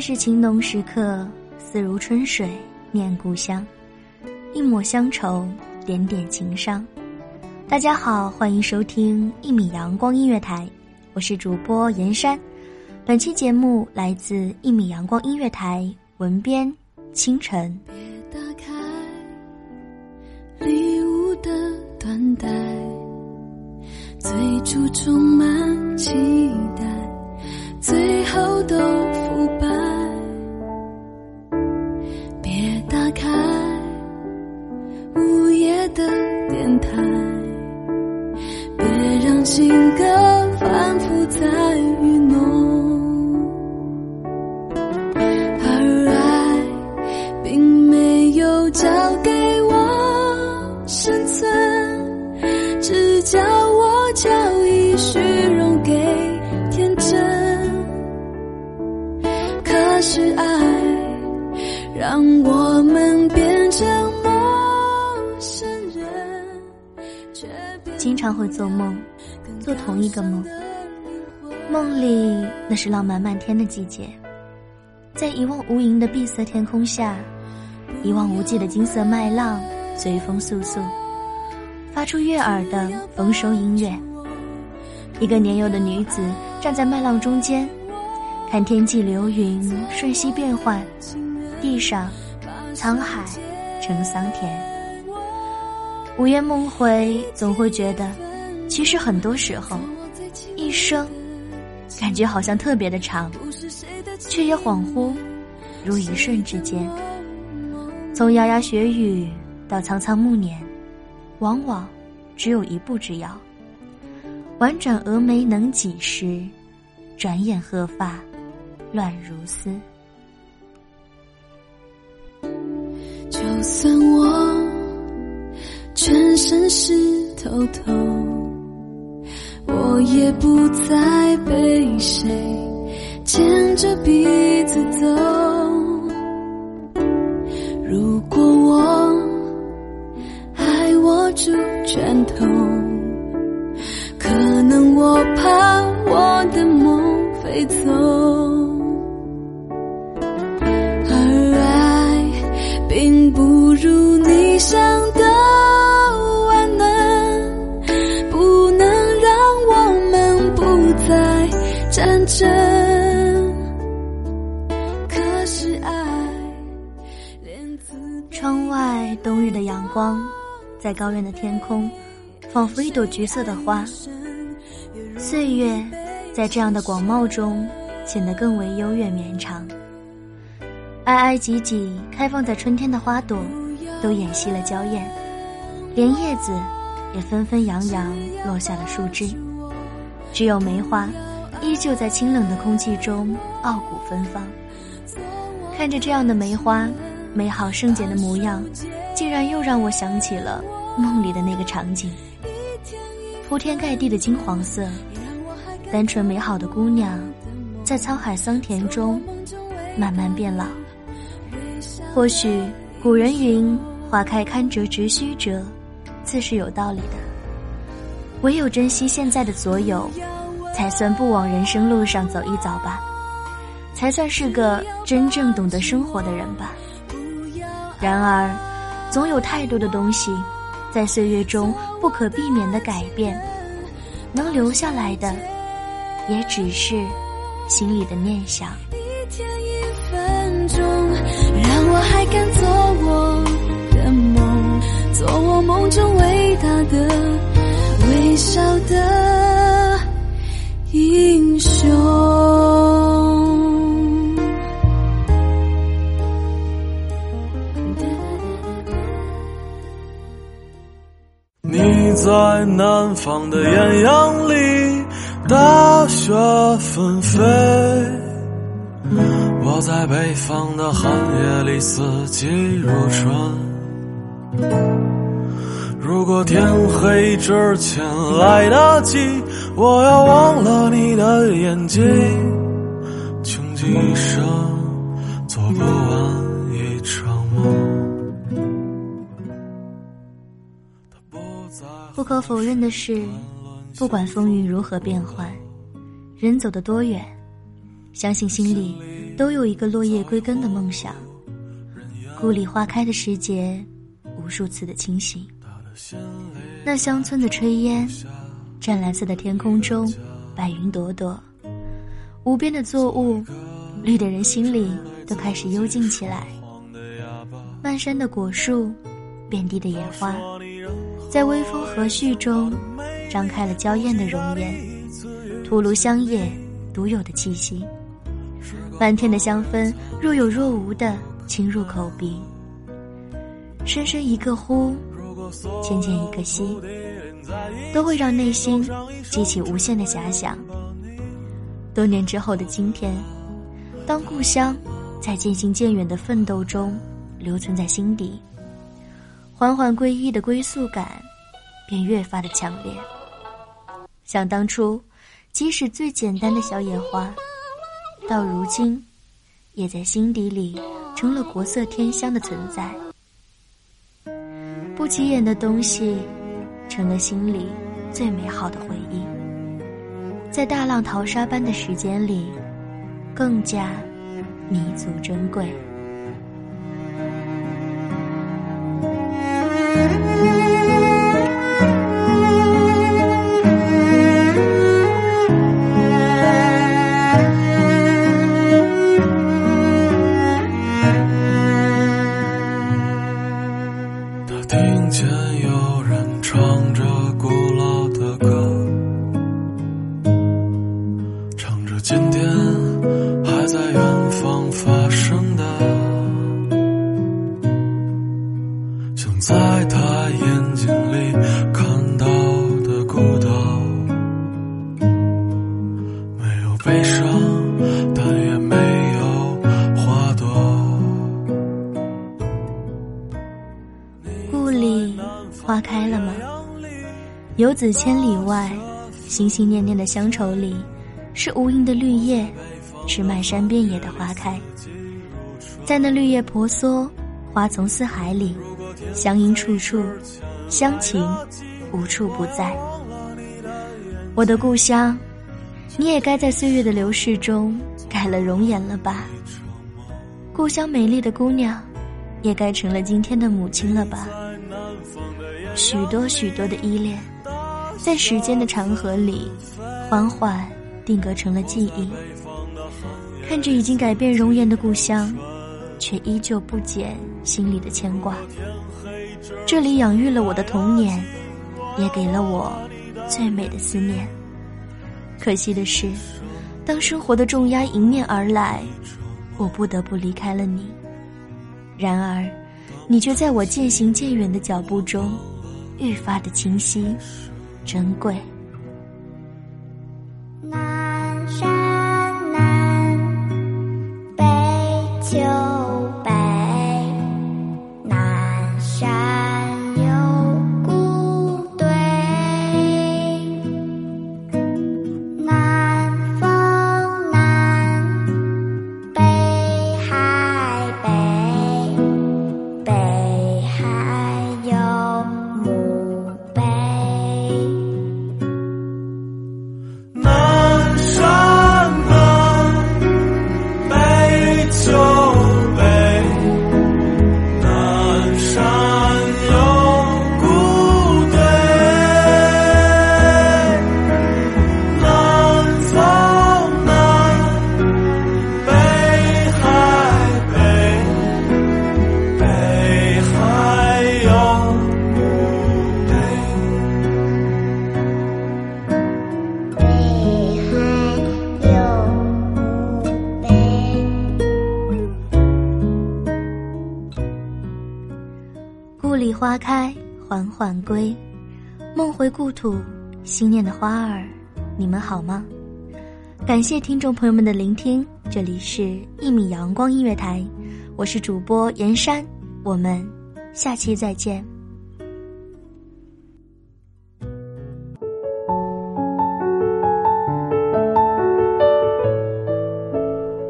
是情浓时刻，似如春水念故乡，一抹乡愁，点点情伤。大家好，欢迎收听一米阳光音乐台，我是主播严山。本期节目来自一米阳光音乐台，文编清晨。别打开礼物的缎带，最初充满期待，最后都腐败。别打开午夜的电台，别让情歌反复在是爱让我们变成陌生人，经常会做梦，做同一个梦。梦里那是浪漫漫天的季节，在一望无垠的碧色天空下，一望无际的金色麦浪随风簌簌，发出悦耳的丰收音乐。一个年幼的女子站在麦浪中间，看天际流云瞬息变幻，地上沧海成桑田。午夜梦回，总会觉得，其实很多时候，一生感觉好像特别的长，却也恍惚，如一瞬之间。从牙牙学语到苍苍暮年，往往只有一步之遥。婉转蛾眉能几时？转眼鹤发乱如丝。就算我全身湿透透，我也不再被谁牵着鼻子走。如果我还握住拳头，可能我怕我的梦飞走。并不如你想的万能，不能让我们不再战争。可是爱连自窗外冬日的阳光，在高原的天空，仿佛一朵橘色的花。岁月在这样的广袤中，显得更为悠远绵长。挨挨挤挤开放在春天的花朵，都掩熄了娇艳，连叶子也纷纷扬扬落下了树枝，只有梅花，依旧在清冷的空气中傲骨芬芳。看着这样的梅花，美好圣洁的模样，竟然又让我想起了梦里的那个场景。铺天盖地的金黄色，单纯美好的姑娘，在沧海桑田中慢慢变老。或许古人云：“花开堪折直须折”，自是有道理的。唯有珍惜现在的所有，才算不枉人生路上走一遭吧。才算是个真正懂得生活的人吧。然而，总有太多的东西，在岁月中不可避免的改变，能留下来的，也只是心里的念想。一天一分钟，但我还敢做我的梦，做我梦中伟大的、微笑的英雄。你在南方的艳阳里，大雪纷飞；我在北方的寒夜里，四季如春。如果天黑之前来得及，我要忘了你的眼睛，穷极一生做不完一场梦。不可否认的是，不管风云如何变幻，人走得多远，相信心里都有一个落叶归根的梦想。故里花开的时节，无数次的清醒。那乡村的炊烟，湛蓝色的天空中，白云朵朵，无边的作物，绿的人心里都开始幽静起来。漫山的果树，遍地的野花。在微风和煦中，张开了娇艳的容颜，吐露香叶独有的气息。漫天的香氛若有若无的侵入口鼻，深深一个呼，浅浅一个吸，都会让内心激起无限的遐想。多年之后的今天，当故乡在渐行渐远的奋斗中留存在心底。缓缓归依的归宿感，便越发的强烈。想当初，即使最简单的小野花，到如今，也在心底里成了国色天香的存在。不起眼的东西，成了心里最美好的回忆。在大浪淘沙般的时间里，更加弥足珍贵。听见有人唱着古老的歌，唱着今天还在远方发生的。想在他眼睛里看到的孤岛。没有悲伤。游子千里外，心心念念的乡愁里，是无垠的绿叶，是漫山遍野的花开。在那绿叶婆娑、花丛四海里，乡音处处，乡情无处不在。我的故乡，你也该在岁月的流逝中改了容颜了吧？故乡美丽的姑娘，也该成了今天的母亲了吧？许多许多的依恋。在时间的长河里，缓缓定格成了记忆。看着已经改变容颜的故乡，却依旧不减心里的牵挂。这里养育了我的童年，也给了我最美的思念。可惜的是，当生活的重压迎面而来，我不得不离开了你。然而，你却在我渐行渐远的脚步中，愈发的清晰。珍贵。花开缓缓归，梦回故土，心念的花儿，你们好吗？感谢听众朋友们的聆听，这里是一米阳光音乐台，我是主播严山，我们下期再见。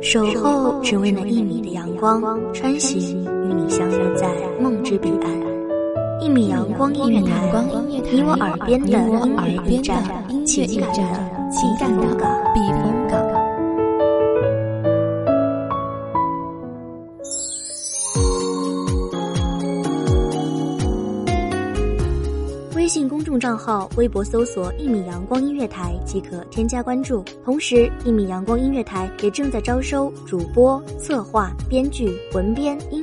守候只为那一米的阳光，穿行与你相约在梦之彼岸。一米阳光音乐台，你我耳边的音乐驿站，情感的情感的避风港。微信公众账号、微博搜索“一米阳光音乐台”即可添加关注。同时，一米阳光音乐台也正在招收主播、策划、编剧、文编、音